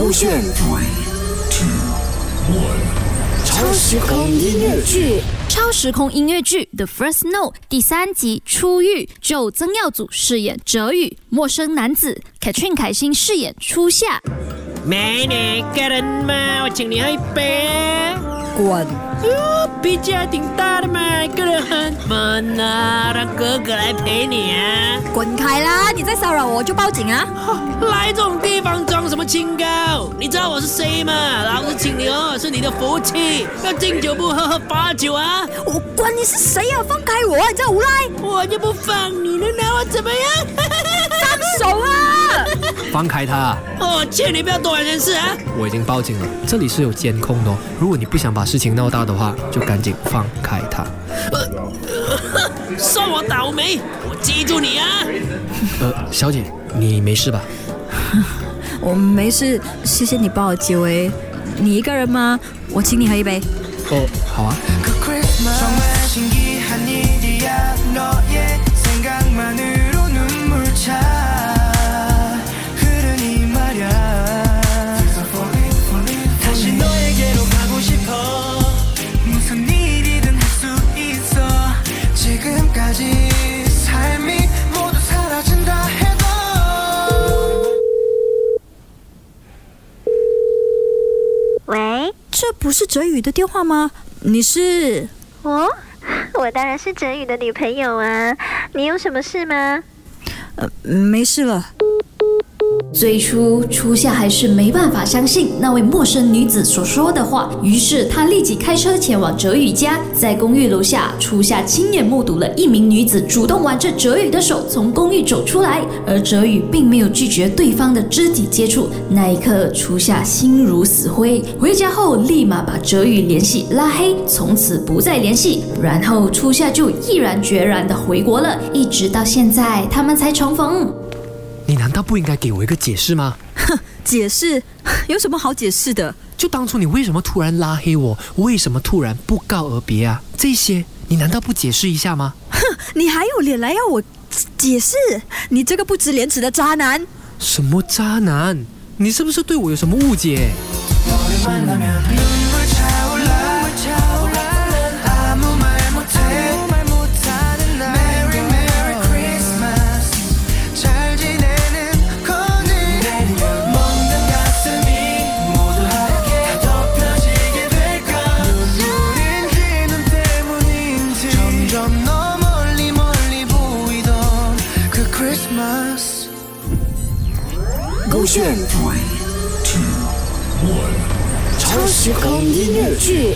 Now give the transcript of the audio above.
勾选。超时空音乐剧，超时空音乐剧《The First Note》第三集初遇，就曾耀祖饰演哲宇，陌生男子 Katrin 凯欣饰演初夏。美女，个人吗？我请你喝一杯。滚！哟，脾气还挺大的嘛，个人很闷啊，让哥哥来陪你啊。滚开啦！你再骚扰我就报警啊！来这种地方装什么清高？你知道我是谁吗？老子请你喝是你的福气，要敬酒不喝喝罚酒啊！我管你是谁啊！放开我！你这无赖！我就不放你，能拿我怎么样？放开他！我劝你不要多管闲事啊！我已经报警了，这里是有监控的哦。如果你不想把事情闹大的话，就赶紧放开他。呃算我倒霉，我记住你啊！呃，小姐，你没事吧？我没事，谢谢你帮我解围。你一个人吗？我请你喝一杯。哦，好啊。这不是哲宇的电话吗？你是？我我当然是哲宇的女朋友啊，你有什么事吗？呃，没事了。最初，初夏还是没办法相信那位陌生女子所说的话，于是他立即开车前往哲宇家。在公寓楼下，初夏亲眼目睹了一名女子主动挽着哲宇的手从公寓走出来，而哲宇并没有拒绝对方的肢体接触。那一刻，初夏心如死灰。回家后，立马把哲宇联系拉黑，从此不再联系。然后，初夏就毅然决然的回国了，一直到现在，他们才重逢。你难道不应该给我一个解释吗？哼解释？有什么好解释的？就当初你为什么突然拉黑我，为什么突然不告而别啊？这些你难道不解释一下吗？哼你还有脸来要我解释？你这个不知廉耻的渣男！什么渣男？你是不是对我有什么误解？Christmas 勾选。超时空音乐剧，